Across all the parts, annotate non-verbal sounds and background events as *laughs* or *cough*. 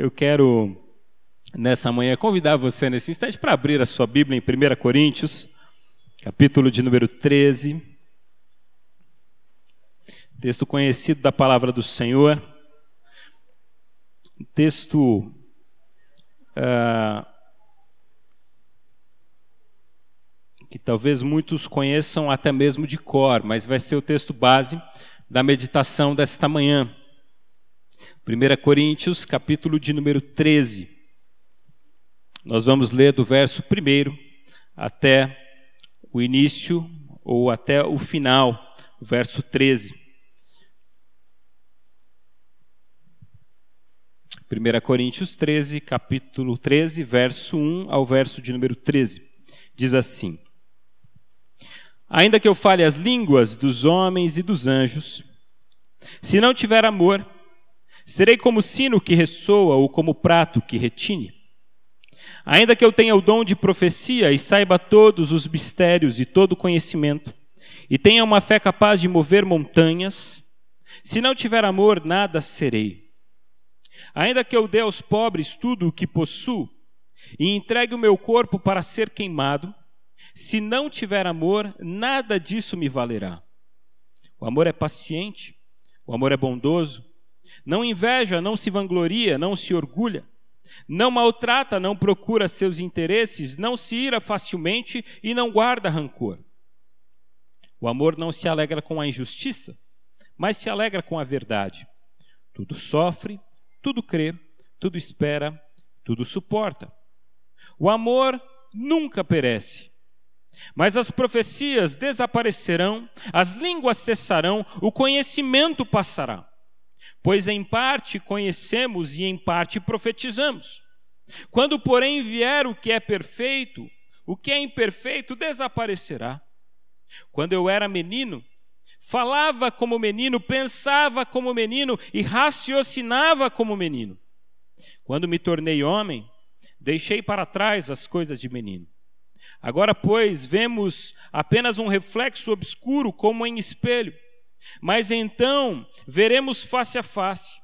Eu quero, nessa manhã, convidar você nesse instante para abrir a sua Bíblia em 1 Coríntios, capítulo de número 13. Texto conhecido da palavra do Senhor. Texto. Uh, que talvez muitos conheçam até mesmo de cor, mas vai ser o texto base da meditação desta manhã. 1 Coríntios, capítulo de número 13. Nós vamos ler do verso 1 até o início, ou até o final, o verso 13. 1 Coríntios 13, capítulo 13, verso 1 ao verso de número 13. Diz assim: Ainda que eu fale as línguas dos homens e dos anjos, se não tiver amor, Serei como sino que ressoa ou como prato que retine. Ainda que eu tenha o dom de profecia e saiba todos os mistérios e todo conhecimento, e tenha uma fé capaz de mover montanhas, se não tiver amor, nada serei. Ainda que eu dê aos pobres tudo o que possuo, e entregue o meu corpo para ser queimado, se não tiver amor, nada disso me valerá. O amor é paciente, o amor é bondoso, não inveja, não se vangloria, não se orgulha. Não maltrata, não procura seus interesses, não se ira facilmente e não guarda rancor. O amor não se alegra com a injustiça, mas se alegra com a verdade. Tudo sofre, tudo crê, tudo espera, tudo suporta. O amor nunca perece. Mas as profecias desaparecerão, as línguas cessarão, o conhecimento passará pois em parte conhecemos e em parte profetizamos. Quando, porém, vier o que é perfeito, o que é imperfeito desaparecerá. Quando eu era menino, falava como menino, pensava como menino e raciocinava como menino. Quando me tornei homem, deixei para trás as coisas de menino. Agora, pois, vemos apenas um reflexo obscuro como em espelho. Mas então veremos face a face.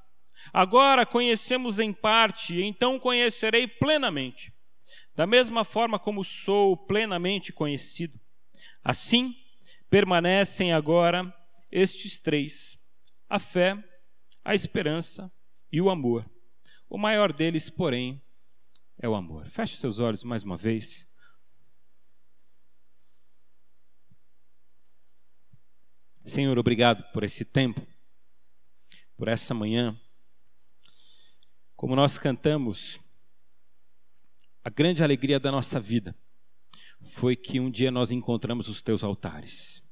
Agora conhecemos em parte, então conhecerei plenamente, da mesma forma como sou plenamente conhecido. Assim, permanecem agora estes três: a fé, a esperança e o amor. O maior deles, porém, é o amor. Feche seus olhos mais uma vez. Senhor, obrigado por esse tempo, por essa manhã. Como nós cantamos, a grande alegria da nossa vida foi que um dia nós encontramos os teus altares.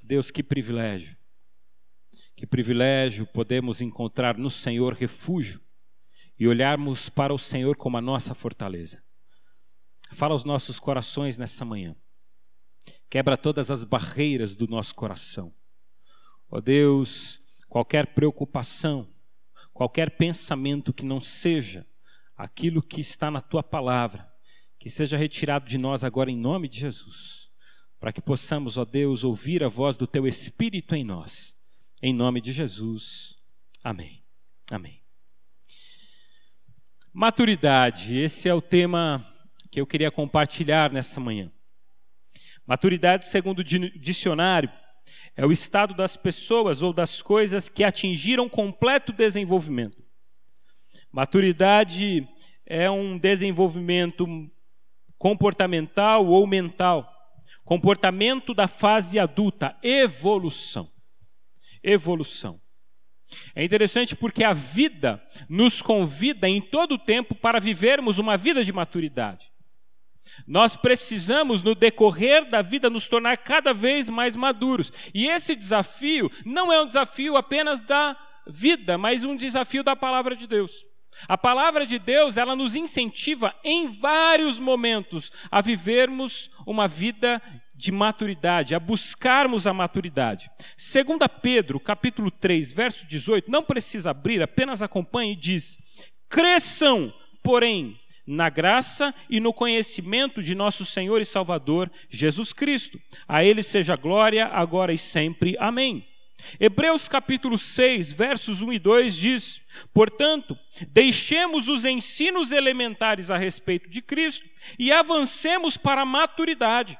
Deus, que privilégio. Que privilégio podemos encontrar no Senhor refúgio e olharmos para o Senhor como a nossa fortaleza. Fala aos nossos corações nessa manhã. Quebra todas as barreiras do nosso coração. Ó oh Deus, qualquer preocupação, qualquer pensamento que não seja aquilo que está na tua palavra, que seja retirado de nós agora em nome de Jesus, para que possamos, ó Deus, ouvir a voz do teu Espírito em nós. Em nome de Jesus. Amém. Amém. Maturidade, esse é o tema que eu queria compartilhar nessa manhã. Maturidade, segundo o dicionário, é o estado das pessoas ou das coisas que atingiram completo desenvolvimento. Maturidade é um desenvolvimento comportamental ou mental. Comportamento da fase adulta, evolução. Evolução. É interessante porque a vida nos convida em todo o tempo para vivermos uma vida de maturidade. Nós precisamos, no decorrer da vida, nos tornar cada vez mais maduros. E esse desafio não é um desafio apenas da vida, mas um desafio da palavra de Deus. A palavra de Deus, ela nos incentiva em vários momentos a vivermos uma vida de maturidade, a buscarmos a maturidade. Segunda Pedro, capítulo 3, verso 18, não precisa abrir, apenas acompanhe e diz: "Cresçam, porém, na graça e no conhecimento de nosso Senhor e Salvador Jesus Cristo. A Ele seja glória agora e sempre. Amém. Hebreus capítulo 6, versos 1 e 2 diz: Portanto, deixemos os ensinos elementares a respeito de Cristo e avancemos para a maturidade,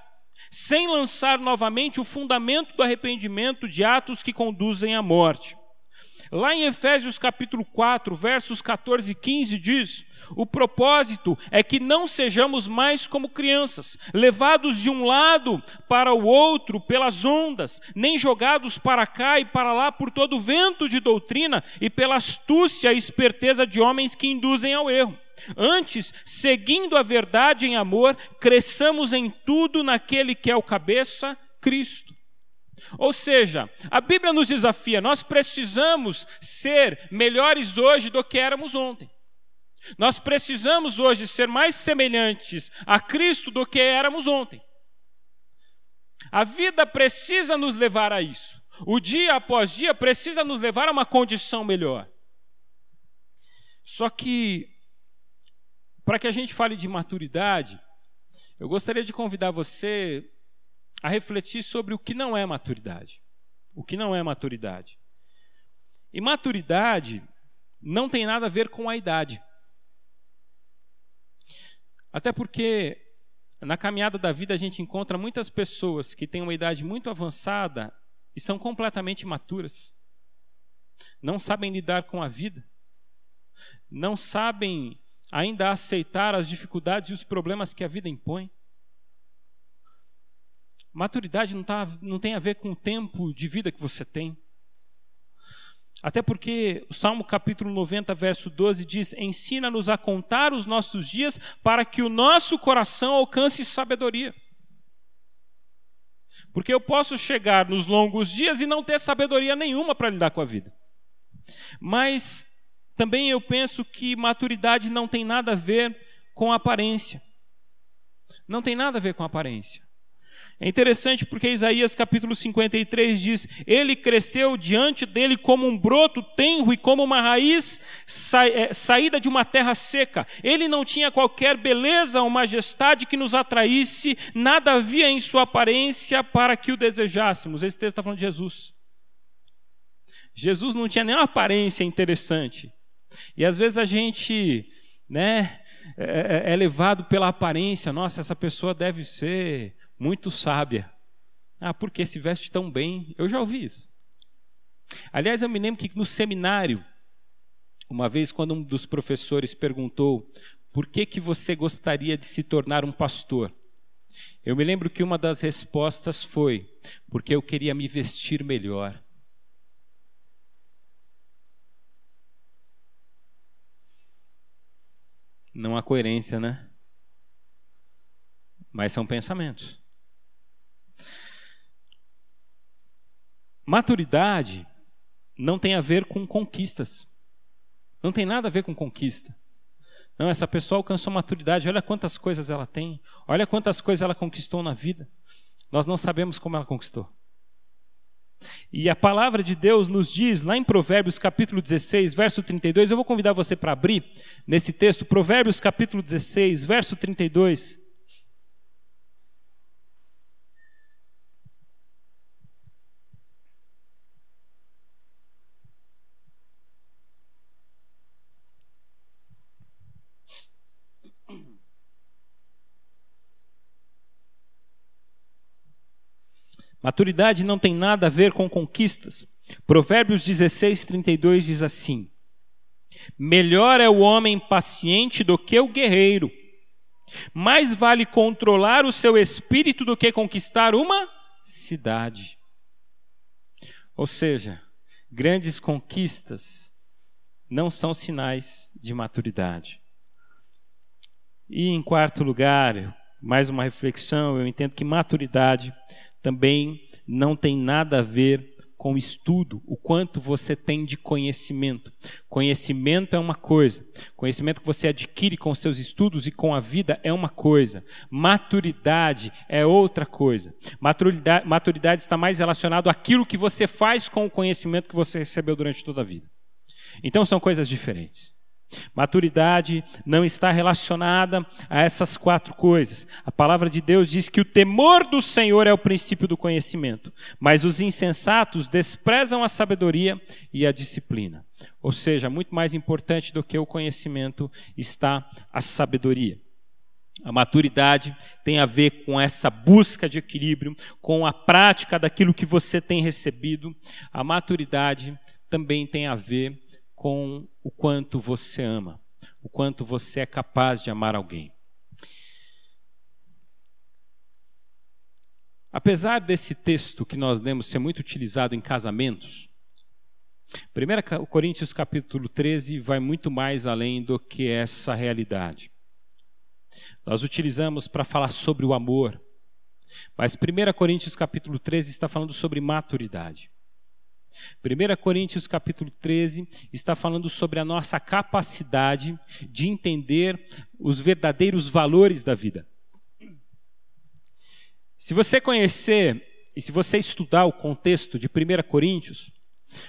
sem lançar novamente o fundamento do arrependimento de atos que conduzem à morte. Lá em Efésios capítulo 4, versos 14 e 15 diz: "O propósito é que não sejamos mais como crianças, levados de um lado para o outro pelas ondas, nem jogados para cá e para lá por todo vento de doutrina e pela astúcia e esperteza de homens que induzem ao erro." Antes, seguindo a verdade em amor, cresçamos em tudo naquele que é o cabeça, Cristo. Ou seja, a Bíblia nos desafia, nós precisamos ser melhores hoje do que éramos ontem. Nós precisamos hoje ser mais semelhantes a Cristo do que éramos ontem. A vida precisa nos levar a isso. O dia após dia precisa nos levar a uma condição melhor. Só que, para que a gente fale de maturidade, eu gostaria de convidar você a refletir sobre o que não é maturidade. O que não é maturidade. E maturidade não tem nada a ver com a idade. Até porque na caminhada da vida a gente encontra muitas pessoas que têm uma idade muito avançada e são completamente imaturas. Não sabem lidar com a vida. Não sabem ainda aceitar as dificuldades e os problemas que a vida impõe. Maturidade não, tá, não tem a ver com o tempo de vida que você tem. Até porque o Salmo capítulo 90, verso 12 diz: Ensina-nos a contar os nossos dias para que o nosso coração alcance sabedoria. Porque eu posso chegar nos longos dias e não ter sabedoria nenhuma para lidar com a vida. Mas também eu penso que maturidade não tem nada a ver com aparência. Não tem nada a ver com aparência. É interessante porque Isaías capítulo 53 diz: Ele cresceu diante dele como um broto tenro e como uma raiz sa é, saída de uma terra seca. Ele não tinha qualquer beleza ou majestade que nos atraísse, nada havia em sua aparência para que o desejássemos. Esse texto está falando de Jesus. Jesus não tinha nenhuma aparência interessante. E às vezes a gente né, é, é, é levado pela aparência. Nossa, essa pessoa deve ser muito sábia. Ah, porque se veste tão bem? Eu já ouvi isso. Aliás, eu me lembro que no seminário, uma vez quando um dos professores perguntou por que que você gostaria de se tornar um pastor? Eu me lembro que uma das respostas foi porque eu queria me vestir melhor. Não há coerência, né? Mas são pensamentos. Maturidade não tem a ver com conquistas. Não tem nada a ver com conquista. Não, essa pessoa alcançou maturidade, olha quantas coisas ela tem, olha quantas coisas ela conquistou na vida. Nós não sabemos como ela conquistou. E a palavra de Deus nos diz, lá em Provérbios capítulo 16, verso 32, eu vou convidar você para abrir nesse texto, Provérbios capítulo 16, verso 32. Maturidade não tem nada a ver com conquistas. Provérbios 16, 32 diz assim: Melhor é o homem paciente do que o guerreiro. Mais vale controlar o seu espírito do que conquistar uma cidade. Ou seja, grandes conquistas não são sinais de maturidade. E em quarto lugar, mais uma reflexão, eu entendo que maturidade também não tem nada a ver com estudo, o quanto você tem de conhecimento. Conhecimento é uma coisa, conhecimento que você adquire com seus estudos e com a vida é uma coisa. Maturidade é outra coisa. Maturidade, maturidade está mais relacionado àquilo que você faz com o conhecimento que você recebeu durante toda a vida. Então são coisas diferentes. Maturidade não está relacionada a essas quatro coisas. A palavra de Deus diz que o temor do Senhor é o princípio do conhecimento, mas os insensatos desprezam a sabedoria e a disciplina. Ou seja, muito mais importante do que o conhecimento está a sabedoria. A maturidade tem a ver com essa busca de equilíbrio, com a prática daquilo que você tem recebido. A maturidade também tem a ver com o quanto você ama, o quanto você é capaz de amar alguém. Apesar desse texto que nós lemos ser muito utilizado em casamentos, 1 Coríntios capítulo 13 vai muito mais além do que essa realidade. Nós utilizamos para falar sobre o amor, mas 1 Coríntios capítulo 13 está falando sobre maturidade. 1 Coríntios capítulo 13 está falando sobre a nossa capacidade de entender os verdadeiros valores da vida. Se você conhecer e se você estudar o contexto de 1 Coríntios,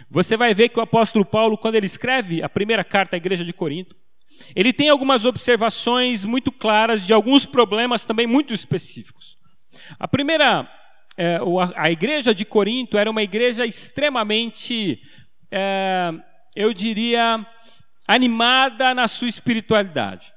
você vai ver que o apóstolo Paulo, quando ele escreve a primeira carta à igreja de Corinto, ele tem algumas observações muito claras de alguns problemas também muito específicos. A primeira é, a igreja de Corinto era uma igreja extremamente, é, eu diria, animada na sua espiritualidade.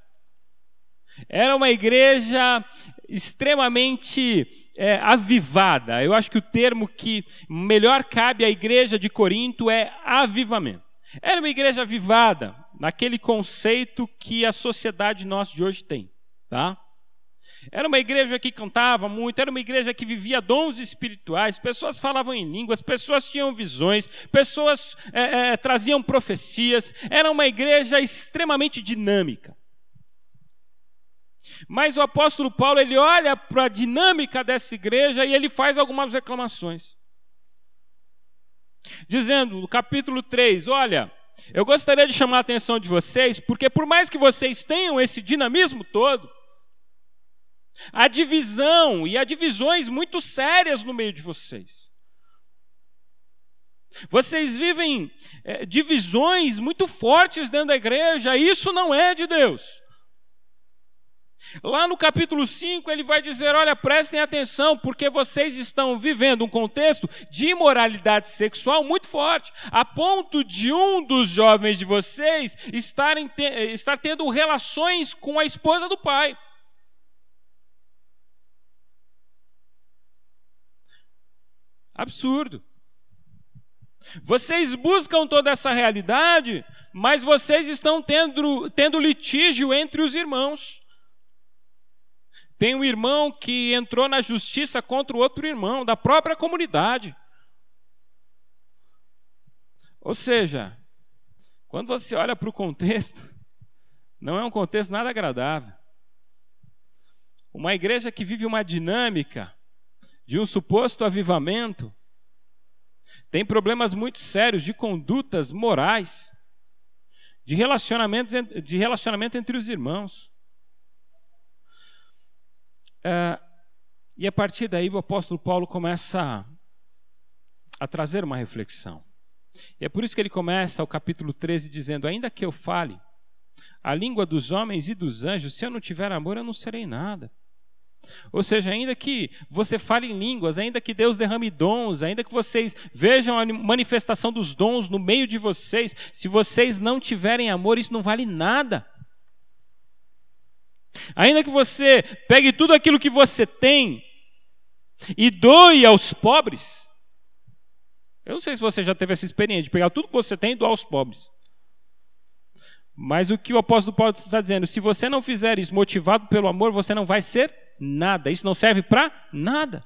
Era uma igreja extremamente é, avivada. Eu acho que o termo que melhor cabe à igreja de Corinto é avivamento. Era uma igreja avivada, naquele conceito que a sociedade nossa de hoje tem. Tá? Era uma igreja que cantava muito, era uma igreja que vivia dons espirituais, pessoas falavam em línguas, pessoas tinham visões, pessoas é, é, traziam profecias, era uma igreja extremamente dinâmica. Mas o apóstolo Paulo, ele olha para a dinâmica dessa igreja e ele faz algumas reclamações. Dizendo no capítulo 3, olha, eu gostaria de chamar a atenção de vocês, porque por mais que vocês tenham esse dinamismo todo, Há divisão e há divisões muito sérias no meio de vocês. Vocês vivem é, divisões muito fortes dentro da igreja, isso não é de Deus. Lá no capítulo 5, ele vai dizer: Olha, prestem atenção, porque vocês estão vivendo um contexto de imoralidade sexual muito forte, a ponto de um dos jovens de vocês estarem te estar tendo relações com a esposa do pai. Absurdo. Vocês buscam toda essa realidade, mas vocês estão tendo, tendo litígio entre os irmãos. Tem um irmão que entrou na justiça contra o outro irmão, da própria comunidade. Ou seja, quando você olha para o contexto, não é um contexto nada agradável. Uma igreja que vive uma dinâmica de um suposto avivamento, tem problemas muito sérios de condutas morais, de relacionamento, de relacionamento entre os irmãos. É, e a partir daí o apóstolo Paulo começa a, a trazer uma reflexão. E é por isso que ele começa o capítulo 13 dizendo: Ainda que eu fale a língua dos homens e dos anjos, se eu não tiver amor, eu não serei nada. Ou seja, ainda que você fale em línguas, ainda que Deus derrame dons, ainda que vocês vejam a manifestação dos dons no meio de vocês, se vocês não tiverem amor, isso não vale nada. Ainda que você pegue tudo aquilo que você tem e doe aos pobres. Eu não sei se você já teve essa experiência de pegar tudo que você tem e doar aos pobres. Mas o que o apóstolo Paulo está dizendo, se você não fizer isso motivado pelo amor, você não vai ser nada. Isso não serve para nada.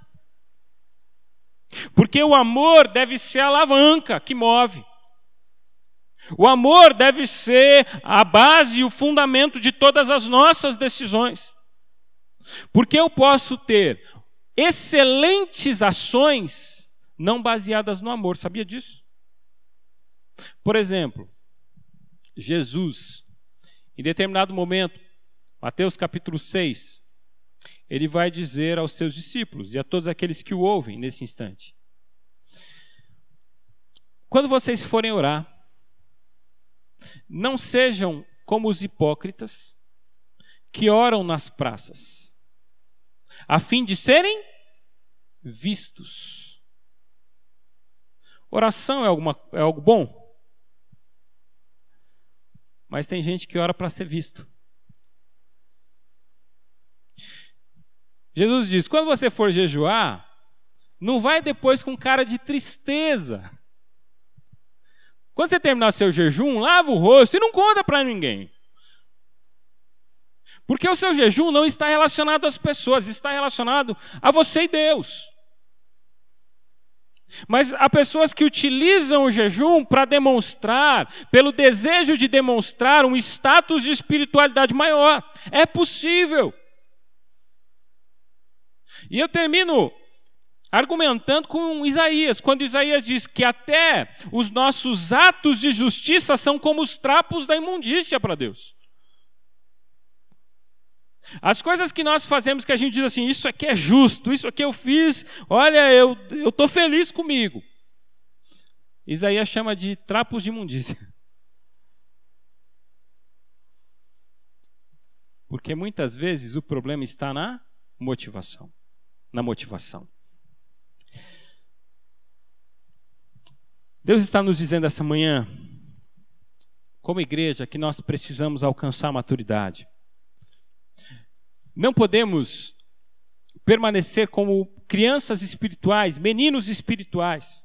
Porque o amor deve ser a alavanca que move. O amor deve ser a base e o fundamento de todas as nossas decisões. Porque eu posso ter excelentes ações não baseadas no amor, sabia disso? Por exemplo, Jesus, em determinado momento, Mateus capítulo 6, ele vai dizer aos seus discípulos e a todos aqueles que o ouvem nesse instante: Quando vocês forem orar, não sejam como os hipócritas que oram nas praças, a fim de serem vistos. Oração é, alguma, é algo bom? Mas tem gente que ora para ser visto. Jesus diz: quando você for jejuar, não vai depois com cara de tristeza. Quando você terminar seu jejum, lava o rosto e não conta para ninguém. Porque o seu jejum não está relacionado às pessoas, está relacionado a você e Deus. Mas há pessoas que utilizam o jejum para demonstrar, pelo desejo de demonstrar um status de espiritualidade maior. É possível. E eu termino argumentando com Isaías, quando Isaías diz que até os nossos atos de justiça são como os trapos da imundícia para Deus. As coisas que nós fazemos que a gente diz assim, isso aqui é justo, isso aqui eu fiz, olha, eu estou feliz comigo. Isaías chama de trapos de imundícia. Porque muitas vezes o problema está na motivação. Na motivação. Deus está nos dizendo essa manhã, como igreja, que nós precisamos alcançar a maturidade. Não podemos permanecer como crianças espirituais, meninos espirituais,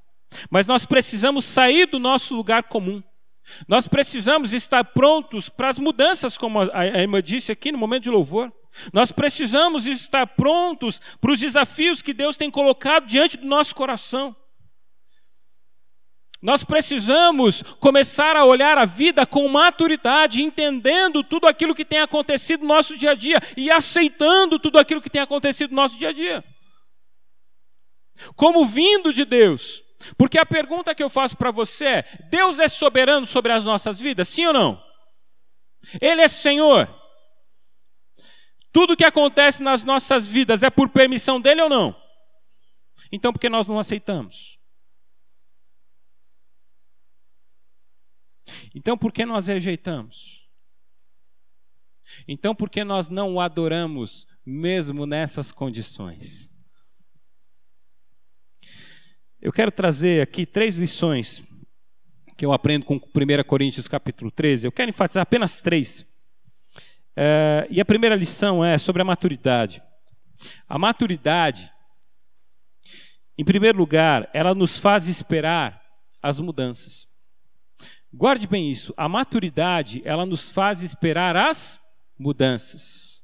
mas nós precisamos sair do nosso lugar comum. Nós precisamos estar prontos para as mudanças, como a irmã disse aqui no momento de louvor. Nós precisamos estar prontos para os desafios que Deus tem colocado diante do nosso coração. Nós precisamos começar a olhar a vida com maturidade, entendendo tudo aquilo que tem acontecido no nosso dia a dia e aceitando tudo aquilo que tem acontecido no nosso dia a dia. Como vindo de Deus. Porque a pergunta que eu faço para você é: Deus é soberano sobre as nossas vidas? Sim ou não? Ele é Senhor. Tudo que acontece nas nossas vidas é por permissão dele ou não? Então, por que nós não aceitamos? Então, por que nós rejeitamos? Então, por que nós não o adoramos mesmo nessas condições? Eu quero trazer aqui três lições que eu aprendo com 1 Coríntios capítulo 13. Eu quero enfatizar apenas três. É, e a primeira lição é sobre a maturidade. A maturidade, em primeiro lugar, ela nos faz esperar as mudanças. Guarde bem isso. A maturidade, ela nos faz esperar as mudanças.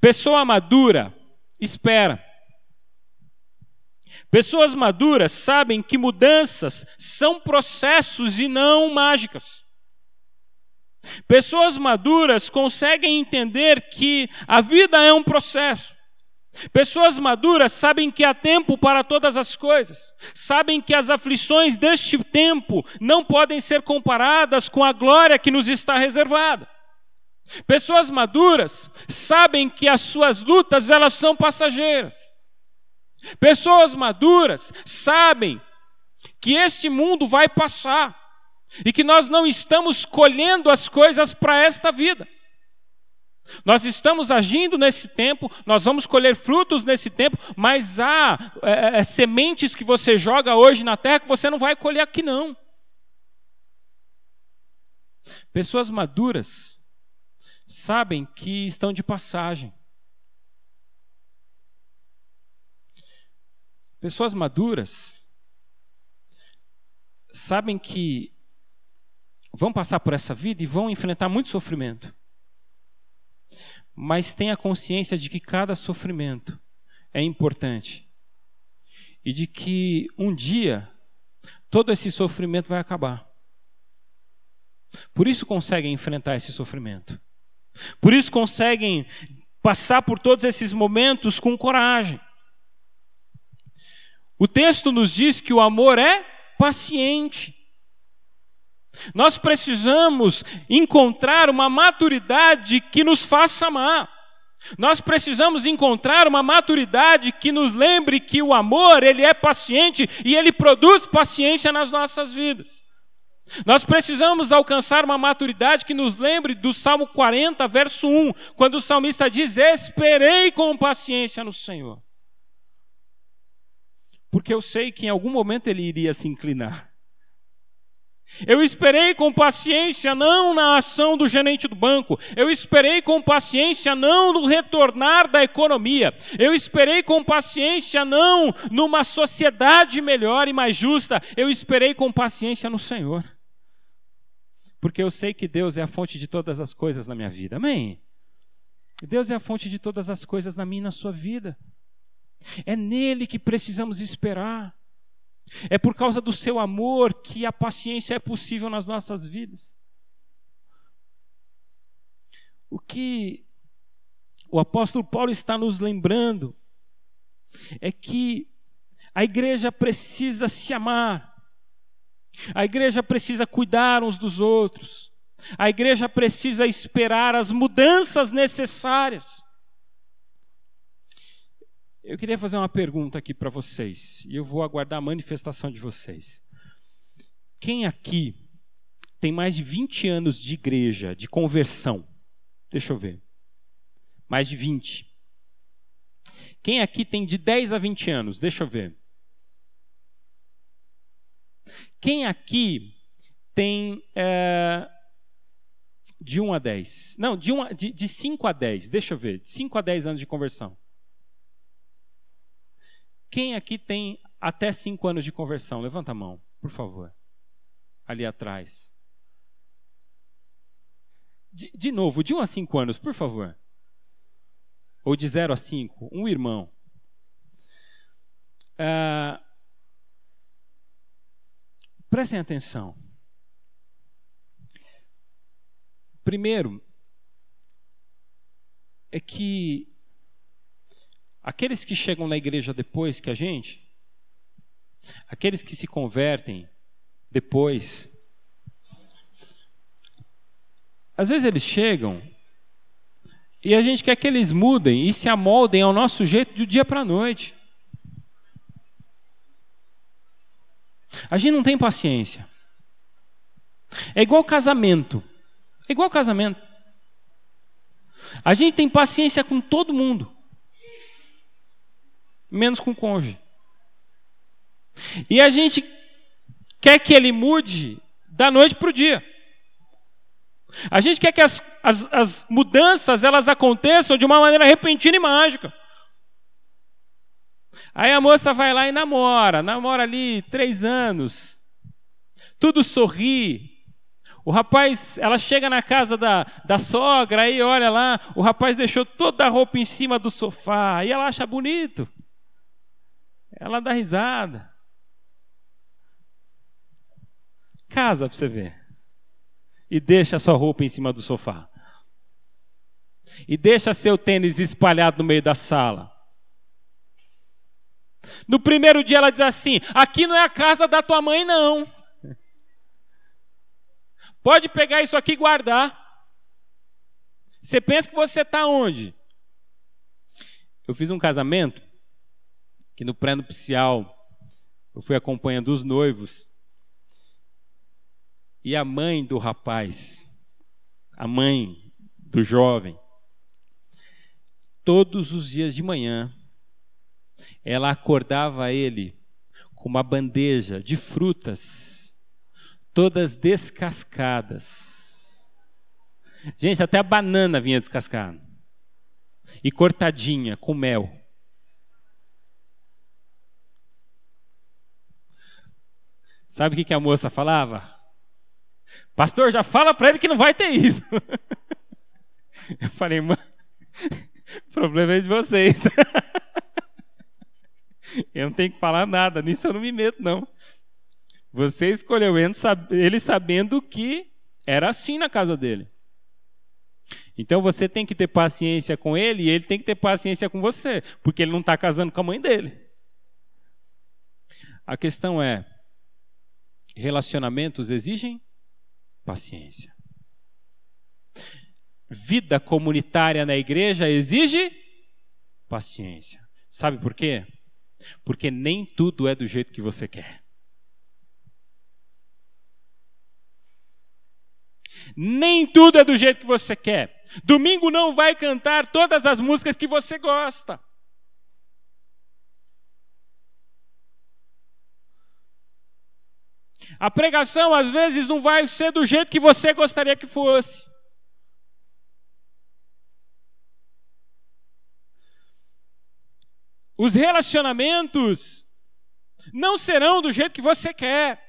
Pessoa madura espera. Pessoas maduras sabem que mudanças são processos e não mágicas. Pessoas maduras conseguem entender que a vida é um processo. Pessoas maduras sabem que há tempo para todas as coisas, sabem que as aflições deste tempo não podem ser comparadas com a glória que nos está reservada. Pessoas maduras sabem que as suas lutas elas são passageiras. Pessoas maduras sabem que este mundo vai passar e que nós não estamos colhendo as coisas para esta vida. Nós estamos agindo nesse tempo, nós vamos colher frutos nesse tempo, mas há é, é, sementes que você joga hoje na terra que você não vai colher aqui não. Pessoas maduras sabem que estão de passagem. Pessoas maduras sabem que vão passar por essa vida e vão enfrentar muito sofrimento mas tenha consciência de que cada sofrimento é importante e de que um dia todo esse sofrimento vai acabar. Por isso conseguem enfrentar esse sofrimento. Por isso conseguem passar por todos esses momentos com coragem. O texto nos diz que o amor é paciente. Nós precisamos encontrar uma maturidade que nos faça amar. Nós precisamos encontrar uma maturidade que nos lembre que o amor, ele é paciente e ele produz paciência nas nossas vidas. Nós precisamos alcançar uma maturidade que nos lembre do Salmo 40, verso 1, quando o salmista diz: Esperei com paciência no Senhor. Porque eu sei que em algum momento ele iria se inclinar. Eu esperei com paciência não na ação do gerente do banco, eu esperei com paciência não no retornar da economia, eu esperei com paciência não numa sociedade melhor e mais justa, eu esperei com paciência no Senhor. Porque eu sei que Deus é a fonte de todas as coisas na minha vida, amém? Deus é a fonte de todas as coisas na minha e na sua vida. É nele que precisamos esperar. É por causa do seu amor que a paciência é possível nas nossas vidas. O que o apóstolo Paulo está nos lembrando é que a igreja precisa se amar, a igreja precisa cuidar uns dos outros, a igreja precisa esperar as mudanças necessárias. Eu queria fazer uma pergunta aqui para vocês, e eu vou aguardar a manifestação de vocês. Quem aqui tem mais de 20 anos de igreja, de conversão? Deixa eu ver. Mais de 20. Quem aqui tem de 10 a 20 anos? Deixa eu ver. Quem aqui tem é, de 1 a 10? Não, de, 1 a, de, de 5 a 10. Deixa eu ver. De 5 a 10 anos de conversão. Quem aqui tem até cinco anos de conversão? Levanta a mão, por favor. Ali atrás. De, de novo, de um a cinco anos, por favor. Ou de zero a cinco, um irmão. Ah, prestem atenção. Primeiro, é que Aqueles que chegam na igreja depois que a gente, aqueles que se convertem depois, às vezes eles chegam e a gente quer que eles mudem e se amoldem ao nosso jeito do dia para a noite. A gente não tem paciência. É igual casamento. É igual casamento. A gente tem paciência com todo mundo menos com o cônjuge. E a gente quer que ele mude da noite para o dia. A gente quer que as, as, as, mudanças elas aconteçam de uma maneira repentina e mágica. Aí a moça vai lá e namora, namora ali três anos, tudo sorri. O rapaz, ela chega na casa da, da sogra, aí olha lá, o rapaz deixou toda a roupa em cima do sofá, e ela acha bonito. Ela dá risada. Casa para você ver. E deixa a sua roupa em cima do sofá. E deixa seu tênis espalhado no meio da sala. No primeiro dia ela diz assim: aqui não é a casa da tua mãe, não. Pode pegar isso aqui e guardar. Você pensa que você está onde? Eu fiz um casamento que no pré-nupcial eu fui acompanhando os noivos e a mãe do rapaz, a mãe do jovem, todos os dias de manhã, ela acordava ele com uma bandeja de frutas, todas descascadas. Gente, até a banana vinha descascada. E cortadinha, com mel. Sabe o que, a moça falava? Pastor, já fala para ele que não vai ter isso. *laughs* Eu falei, mano, *laughs* o problema é de vocês. *laughs* Eu não tenho que falar nada, nisso eu não me meto, não. Você escolheu ele sabendo que era assim na casa dele. Então você tem que ter paciência com ele e ele tem que ter paciência com você, porque ele não está casando com a mãe dele. A questão é: Relacionamentos exigem paciência. Vida comunitária na igreja exige paciência. Sabe por quê? Porque nem tudo é do jeito que você quer. Nem tudo é do jeito que você quer. Domingo não vai cantar todas as músicas que você gosta. A pregação às vezes não vai ser do jeito que você gostaria que fosse. Os relacionamentos não serão do jeito que você quer.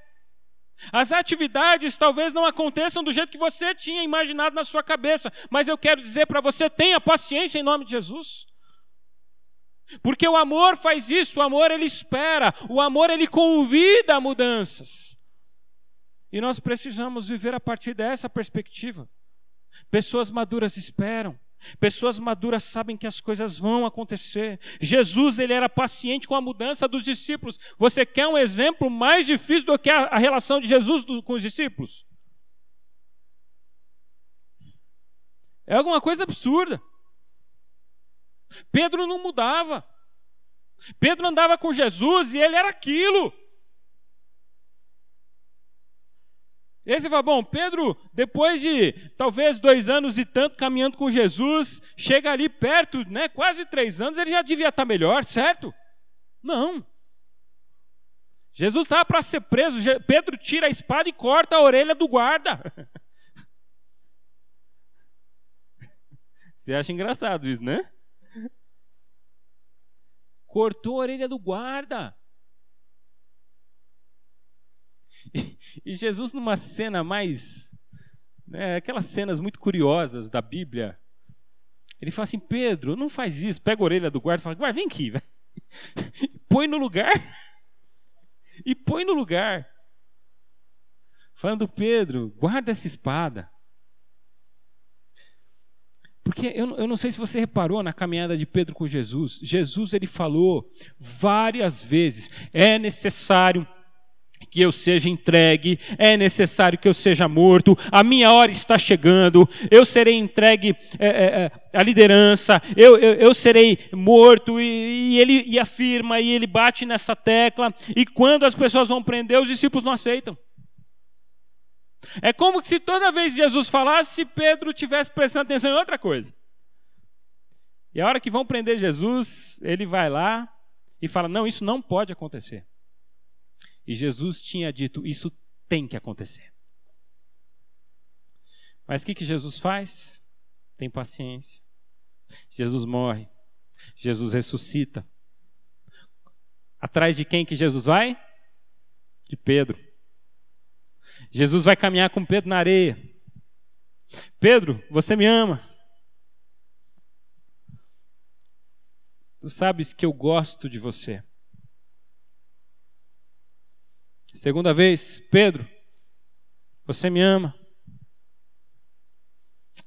As atividades talvez não aconteçam do jeito que você tinha imaginado na sua cabeça, mas eu quero dizer para você: tenha paciência em nome de Jesus. Porque o amor faz isso, o amor ele espera, o amor ele convida a mudanças. E nós precisamos viver a partir dessa perspectiva. Pessoas maduras esperam. Pessoas maduras sabem que as coisas vão acontecer. Jesus ele era paciente com a mudança dos discípulos. Você quer um exemplo mais difícil do que a, relação de Jesus com os discípulos? É alguma coisa absurda. Pedro não mudava. Pedro andava com Jesus e ele era aquilo. E aí você fala, bom, Pedro, depois de talvez dois anos e tanto caminhando com Jesus, chega ali perto, né, quase três anos, ele já devia estar melhor, certo? Não. Jesus estava para ser preso, Pedro tira a espada e corta a orelha do guarda. *laughs* Você acha engraçado isso, né? Cortou a orelha do guarda. *laughs* E, Jesus, numa cena mais. Né, aquelas cenas muito curiosas da Bíblia, ele fala assim: Pedro, não faz isso. Pega a orelha do guarda e fala: guarda, vem aqui. *laughs* põe no lugar. *laughs* e põe no lugar. Falando, Pedro, guarda essa espada. Porque eu, eu não sei se você reparou na caminhada de Pedro com Jesus. Jesus ele falou várias vezes: é necessário que eu seja entregue, é necessário que eu seja morto, a minha hora está chegando, eu serei entregue é, é, é, à liderança, eu, eu, eu serei morto, e, e, ele e afirma, e ele bate nessa tecla, e quando as pessoas vão prender, os discípulos não aceitam. É como se toda vez Jesus falasse, Pedro tivesse prestando atenção em outra coisa. E a hora que vão prender Jesus, ele vai lá e fala: Não, isso não pode acontecer. E Jesus tinha dito: Isso tem que acontecer. Mas o que, que Jesus faz? Tem paciência. Jesus morre. Jesus ressuscita. Atrás de quem que Jesus vai? De Pedro. Jesus vai caminhar com Pedro na areia. Pedro, você me ama. Tu sabes que eu gosto de você. Segunda vez, Pedro, você me ama.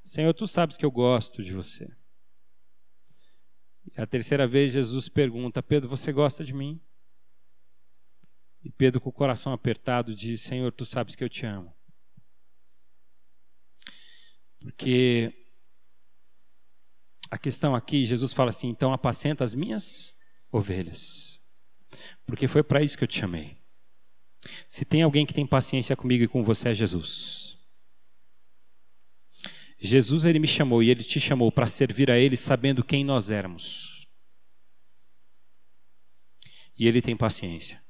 Senhor, tu sabes que eu gosto de você. A terceira vez, Jesus pergunta: Pedro, você gosta de mim? E Pedro, com o coração apertado, diz: Senhor, tu sabes que eu te amo. Porque a questão aqui, Jesus fala assim: então apacenta as minhas ovelhas. Porque foi para isso que eu te chamei. Se tem alguém que tem paciência comigo e com você é Jesus. Jesus ele me chamou e ele te chamou para servir a ele sabendo quem nós éramos. E ele tem paciência.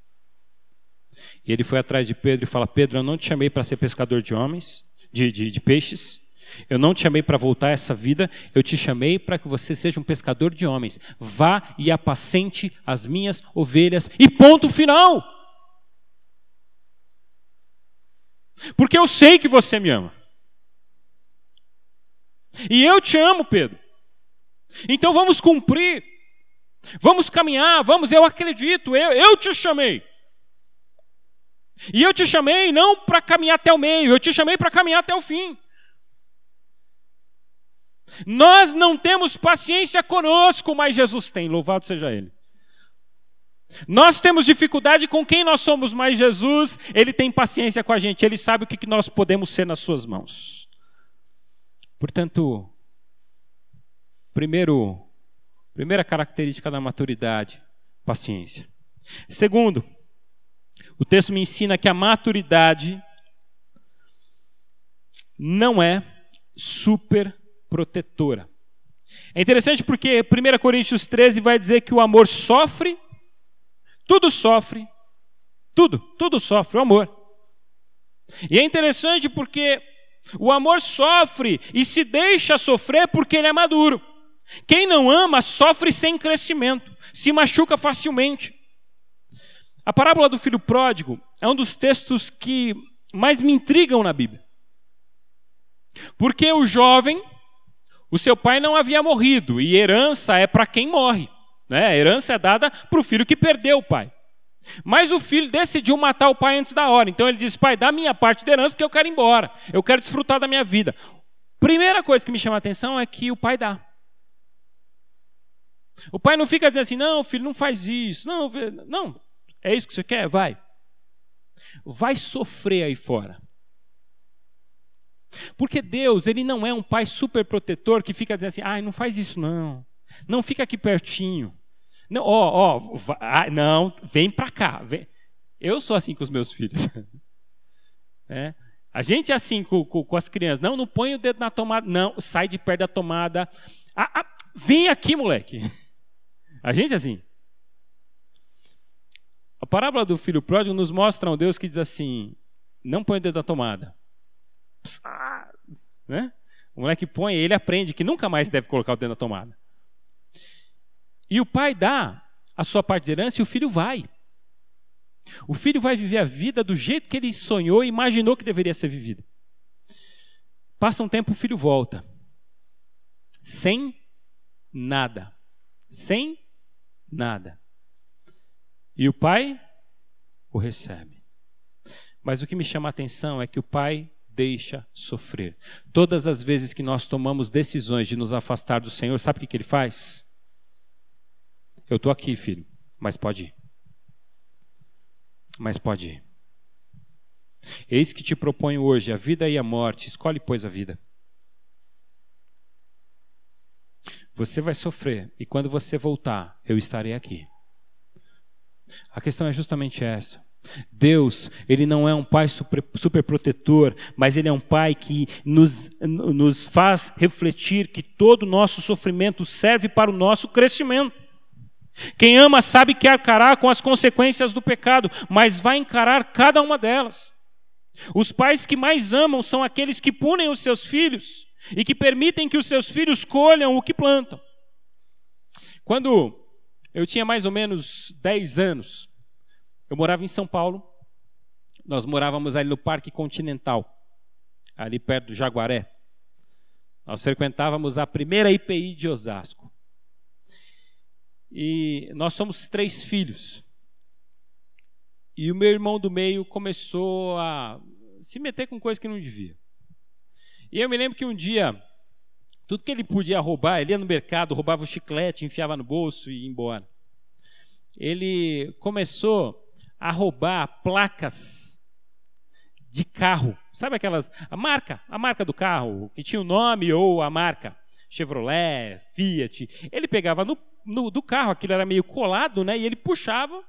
E ele foi atrás de Pedro e fala: Pedro, eu não te chamei para ser pescador de homens, de, de, de peixes. Eu não te chamei para voltar a essa vida, eu te chamei para que você seja um pescador de homens. Vá e apacente as minhas ovelhas. E ponto final. Porque eu sei que você me ama. E eu te amo, Pedro. Então vamos cumprir. Vamos caminhar, vamos, eu acredito, eu, eu te chamei. E eu te chamei não para caminhar até o meio, eu te chamei para caminhar até o fim. Nós não temos paciência conosco, mas Jesus tem, louvado seja Ele. Nós temos dificuldade com quem nós somos, mas Jesus, Ele tem paciência com a gente, Ele sabe o que nós podemos ser nas Suas mãos. Portanto, primeiro, primeira característica da maturidade, paciência. Segundo, o texto me ensina que a maturidade não é super protetora. É interessante porque 1 Coríntios 13 vai dizer que o amor sofre, tudo sofre, tudo, tudo sofre, o amor. E é interessante porque o amor sofre e se deixa sofrer porque ele é maduro. Quem não ama sofre sem crescimento, se machuca facilmente. A parábola do filho pródigo é um dos textos que mais me intrigam na Bíblia. Porque o jovem, o seu pai não havia morrido, e herança é para quem morre. Né? A herança é dada para o filho que perdeu o pai. Mas o filho decidiu matar o pai antes da hora. Então ele diz: Pai, dá minha parte de herança porque eu quero ir embora. Eu quero desfrutar da minha vida. Primeira coisa que me chama a atenção é que o pai dá. O pai não fica dizendo assim: Não, filho, não faz isso. Não, não. É isso que você quer? Vai. Vai sofrer aí fora. Porque Deus, ele não é um pai super protetor que fica dizendo assim: ai, não faz isso não. Não fica aqui pertinho. Não, ó, ó, vai, não, vem para cá. Vem. Eu sou assim com os meus filhos. *laughs* É. A gente é assim com, com, com, as crianças. Não, não põe o dedo na tomada. Não, sai de perto da tomada. Ah, ah, vem aqui, moleque. *laughs* A gente é assim. A parábola do filho pródigo nos mostra um Deus que diz assim: não põe o dedo na tomada. né? O moleque põe, ele aprende que nunca mais deve colocar o dedo na tomada. E o pai dá a sua parte de herança e o filho vai. O filho vai viver a vida do jeito que ele sonhou e imaginou que deveria ser vivida. Passa um tempo, o filho volta. Sem nada. Sem nada. E o pai o recebe. Mas o que me chama a atenção é que o pai deixa sofrer. Todas as vezes que nós tomamos decisões de nos afastar do Senhor, sabe o que, ele faz? Eu estou aqui, filho, mas pode ir. Mas pode ir. Eis que te proponho hoje a vida e a morte, escolhe, pois, a vida. Você vai sofrer, e quando você voltar, eu estarei aqui. A questão é justamente essa. Deus, Ele não é um pai super, super, protetor, mas Ele é um pai que nos, nos faz refletir que todo o nosso sofrimento serve para o nosso crescimento. Quem ama sabe que arcará com as consequências do pecado, mas vai encarar cada uma delas. Os pais que mais amam são aqueles que punem os seus filhos e que permitem que os seus filhos colham o que plantam. Quando eu tinha mais ou menos 10 anos, eu morava em São Paulo, nós morávamos ali no Parque Continental, ali perto do Jaguaré. Nós frequentávamos a primeira IPI de Osasco. E nós somos três filhos. E o meu irmão do meio começou a se meter com coisa que não devia. E eu me lembro que um dia, tudo que ele podia roubar, ele ia no mercado, roubava o chiclete, enfiava no bolso e ia embora. Ele começou a roubar placas de carro. Sabe aquelas. A marca, a marca do carro, que tinha o nome ou a marca. Chevrolet, Fiat. Ele pegava no, no, do carro, aquilo era meio colado, né? E ele puxava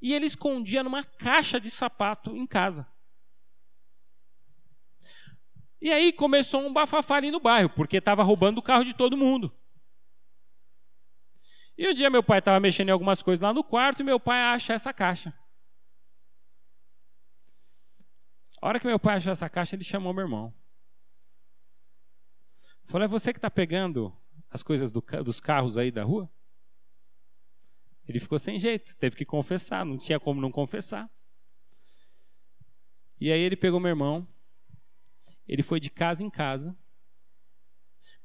e ele escondia numa caixa de sapato em casa. E aí começou um bafafá ali no bairro, porque estava roubando o carro de todo mundo. E um dia meu pai estava mexendo em algumas coisas lá no quarto e meu pai acha essa caixa. A hora que meu pai achou essa caixa, ele chamou meu irmão. Falou: É você que está pegando as coisas do, dos carros aí da rua? Ele ficou sem jeito, teve que confessar, não tinha como não confessar. E aí ele pegou meu irmão, ele foi de casa em casa.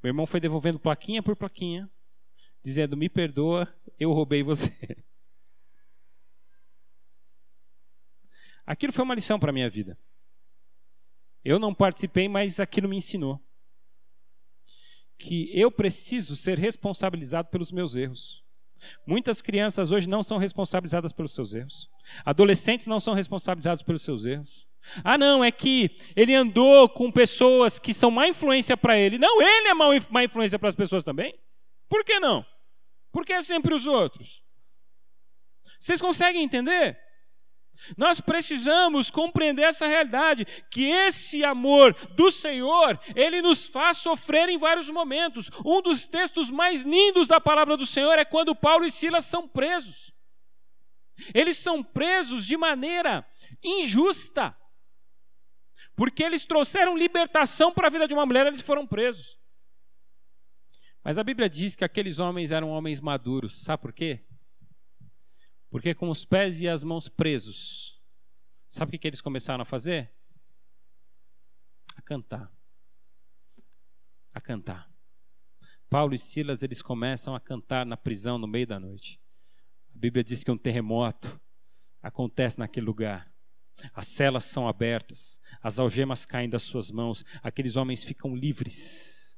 Meu irmão foi devolvendo plaquinha por plaquinha dizendo: Me perdoa, eu roubei você. Aquilo foi uma lição para a minha vida. Eu não participei, mas aquilo me ensinou que eu preciso ser responsabilizado pelos meus erros. Muitas crianças hoje não são responsabilizadas pelos seus erros. Adolescentes não são responsabilizados pelos seus erros. Ah, não, é que ele andou com pessoas que são má influência para ele. Não, ele é má influência para as pessoas também. Por que não? Por que é sempre os outros? Vocês conseguem entender? Nós precisamos compreender essa realidade, que esse amor do Senhor, ele nos faz sofrer em vários momentos. Um dos textos mais lindos da palavra do Senhor é quando Paulo e Silas são presos. Eles são presos de maneira injusta. Porque eles trouxeram libertação para a vida de uma mulher, eles foram presos. Mas a Bíblia diz que aqueles homens eram homens maduros. Sabe por quê? Porque com os pés e as mãos presos, sabe o que, eles começaram a fazer? A cantar. A cantar. Paulo e Silas, eles começam a cantar na prisão no meio da noite. A Bíblia diz que um terremoto acontece naquele lugar. As celas são abertas, as algemas caem das suas mãos, aqueles homens ficam livres.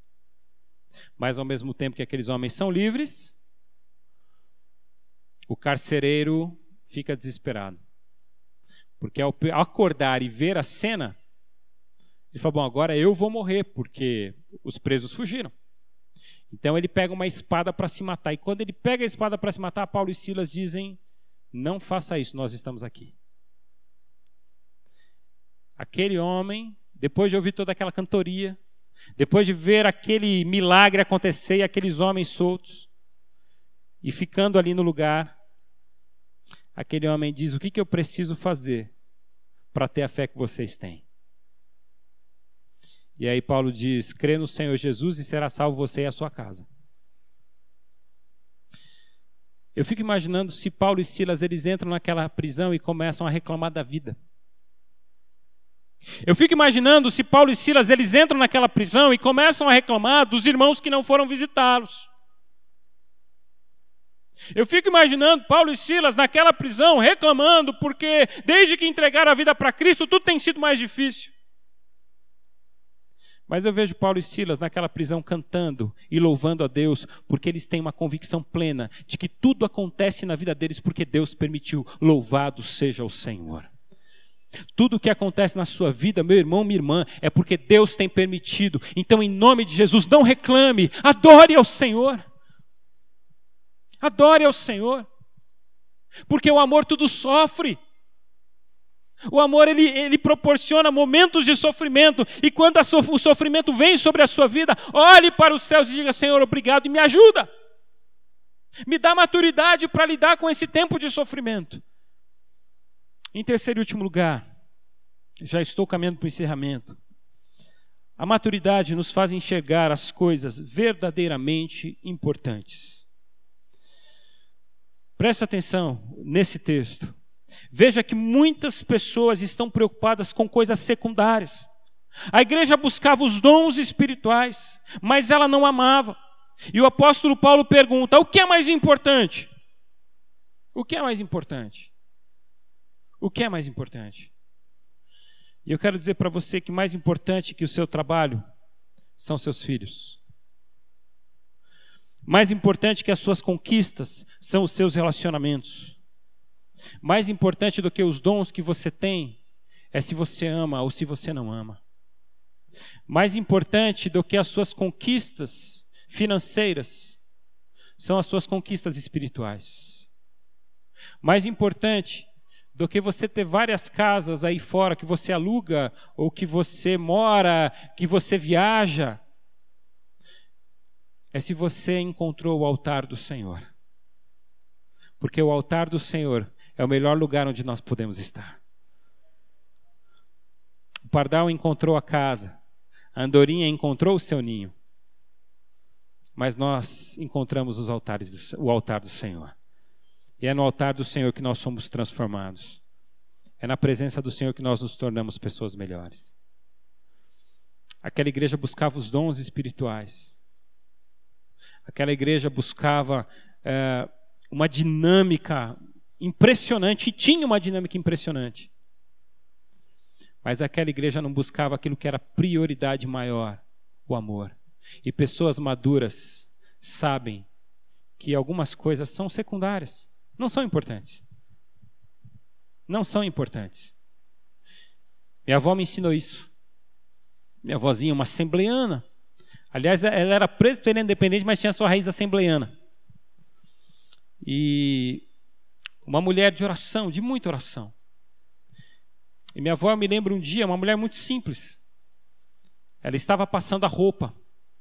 Mas ao mesmo tempo que aqueles homens são livres, o carcereiro fica desesperado. Porque ao acordar e ver a cena, ele fala: Bom, agora eu vou morrer, porque os presos fugiram. Então ele pega uma espada para se matar. E quando ele pega a espada para se matar, Paulo e Silas dizem: Não faça isso, nós estamos aqui. Aquele homem, depois de ouvir toda aquela cantoria, depois de ver aquele milagre acontecer e aqueles homens soltos, e ficando ali no lugar, aquele homem diz: O que, que eu preciso fazer para ter a fé que vocês têm? E aí Paulo diz: crê no Senhor Jesus e será salvo você e a sua casa. Eu fico imaginando se Paulo e Silas eles entram naquela prisão e começam a reclamar da vida. Eu fico imaginando se Paulo e Silas eles entram naquela prisão e começam a reclamar dos irmãos que não foram visitá-los. Eu fico imaginando Paulo e Silas naquela prisão reclamando porque desde que entregaram a vida para Cristo tudo tem sido mais difícil. Mas eu vejo Paulo e Silas naquela prisão cantando e louvando a Deus, porque eles têm uma convicção plena de que tudo acontece na vida deles porque Deus permitiu. Louvado seja o Senhor. Tudo o que acontece na sua vida, meu irmão, minha irmã, é porque Deus tem permitido. Então, em nome de Jesus, não reclame, adore ao Senhor. Adore ao Senhor. Porque o amor tudo sofre. O amor ele, ele proporciona momentos de sofrimento, e quando so, o sofrimento vem sobre a sua vida, olhe para os céus e diga: Senhor, obrigado e me ajuda. Me dá maturidade para lidar com esse tempo de sofrimento. Em terceiro e último lugar, já estou caminhando para o encerramento. A maturidade nos faz enxergar as coisas verdadeiramente importantes. Preste atenção nesse texto. Veja que muitas pessoas estão preocupadas com coisas secundárias. A igreja buscava os dons espirituais, mas ela não amava. E o apóstolo Paulo pergunta: o que é mais importante? O que é mais importante? O que é mais importante? E eu quero dizer para você que mais importante que o seu trabalho são seus filhos. Mais importante que as suas conquistas são os seus relacionamentos. Mais importante do que os dons que você tem é se você ama ou se você não ama. Mais importante do que as suas conquistas financeiras são as suas conquistas espirituais. Mais importante do que você ter várias casas aí fora que você aluga ou que você mora, que você viaja, é se você encontrou o altar do Senhor. Porque o altar do Senhor é o melhor lugar onde nós podemos estar. O pardal encontrou a casa, a andorinha encontrou o seu ninho. Mas nós encontramos os altares do, o altar do Senhor. E é no altar do Senhor que nós somos transformados. É na presença do Senhor que nós nos tornamos pessoas melhores. Aquela igreja buscava os dons espirituais. Aquela igreja buscava é, uma dinâmica impressionante, e tinha uma dinâmica impressionante. Mas aquela igreja não buscava aquilo que era prioridade maior, o amor. E pessoas maduras sabem que algumas coisas são secundárias, não são importantes. Não são importantes. Minha avó me ensinou isso. Minha avózinha, uma assembleana, Aliás, ela era presbiteriana independente, mas tinha sua raiz assembleiana. E uma mulher de oração, de muita oração. E minha avó, me lembro um dia, uma mulher muito simples. Ela estava passando a roupa,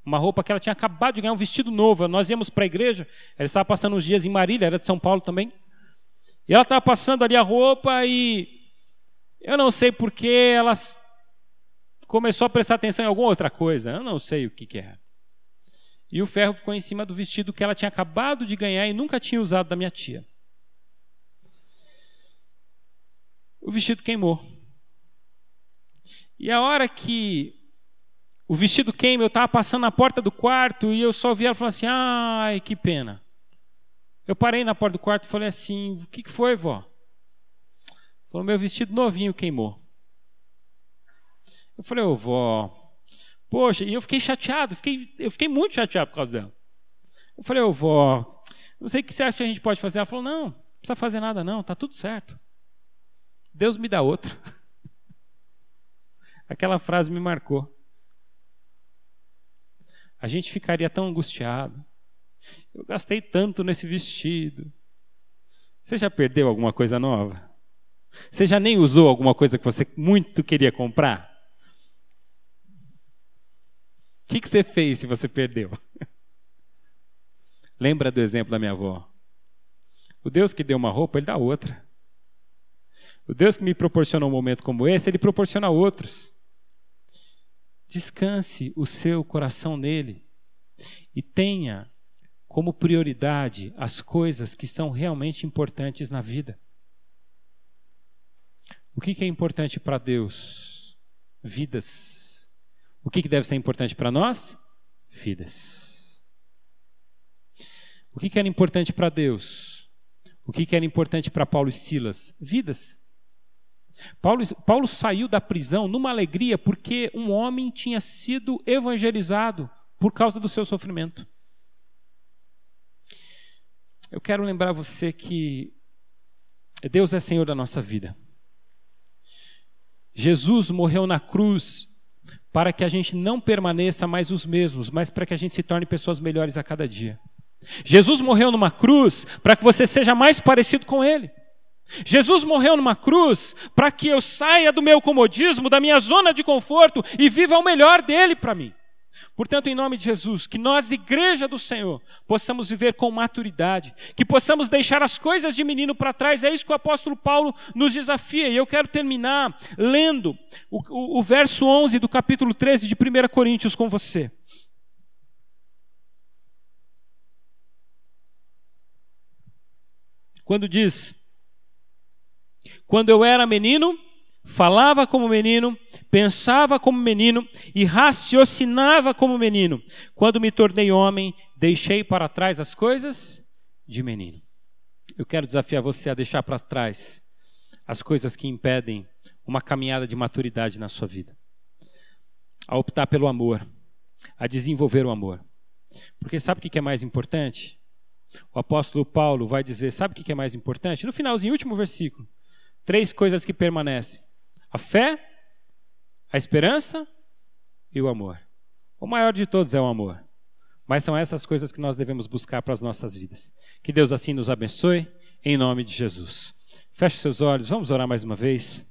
uma roupa que ela tinha acabado de ganhar, um vestido novo. Nós íamos para a igreja, ela estava passando uns dias em Marília, era de São Paulo também. E ela estava passando ali a roupa e eu não sei porque ela começou a prestar atenção em alguma outra coisa. Eu não sei o que, que era. E o ferro ficou em cima do vestido que ela tinha acabado de ganhar e nunca tinha usado da minha tia. O vestido queimou. E a hora que o vestido queima, eu estava passando na porta do quarto e eu só vi ela falando assim: ai, que pena. Eu parei na porta do quarto e falei assim: o que, que foi, vó? Falou: meu vestido novinho queimou. Eu falei: ô, vó, poxa, e eu fiquei chateado, fiquei, eu fiquei muito chateado por causa dela. Eu falei: ô, vó, não sei o que você acha que a gente pode fazer. Ela falou: não, não precisa fazer nada, não, tá tudo certo. Deus me dá outro. *laughs* Aquela frase me marcou. A gente ficaria tão angustiado. Eu gastei tanto nesse vestido. Você já perdeu alguma coisa nova? Você já nem usou alguma coisa que você muito queria comprar? O que, que você fez se você perdeu? *laughs* Lembra do exemplo da minha avó? O Deus que deu uma roupa, ele dá outra. O Deus que me proporcionou um momento como esse, ele proporciona outros. Descanse o seu coração nele e tenha como prioridade as coisas que são realmente importantes na vida. O que, é importante para Deus? Vidas. O que, que deve ser importante para nós? Vidas. O que, que era importante para Deus? O que, que era importante para Paulo e Silas? Vidas. Paulo, Paulo saiu da prisão numa alegria porque um homem tinha sido evangelizado por causa do seu sofrimento. Eu quero lembrar você que Deus é Senhor da nossa vida. Jesus morreu na cruz para que a gente não permaneça mais os mesmos, mas para que a gente se torne pessoas melhores a cada dia. Jesus morreu numa cruz para que você seja mais parecido com Ele. Jesus morreu numa cruz para que eu saia do meu comodismo, da minha zona de conforto e viva o melhor dele para mim. Portanto, em nome de Jesus, que nós, igreja do Senhor, possamos viver com maturidade, que possamos deixar as coisas de menino para trás. É isso que o apóstolo Paulo nos desafia. E eu quero terminar lendo o, o, o verso 11 do capítulo 13 de 1 Coríntios com você. Quando diz: Quando eu era menino, falava como menino, pensava como menino e raciocinava como menino. Quando me tornei homem, deixei para trás as coisas de menino. Eu quero desafiar você a deixar para trás as coisas que impedem uma caminhada de maturidade na sua vida. A optar pelo amor, a desenvolver o amor. Porque sabe o que é mais importante? O apóstolo Paulo vai dizer: sabe o que é mais importante? No finalzinho, último versículo. Três coisas que permanecem: a fé, a esperança e o amor. O maior de todos é o amor. Mas são essas coisas que nós devemos buscar para as nossas vidas. Que Deus assim nos abençoe, em nome de Jesus. Feche seus olhos, vamos orar mais uma vez.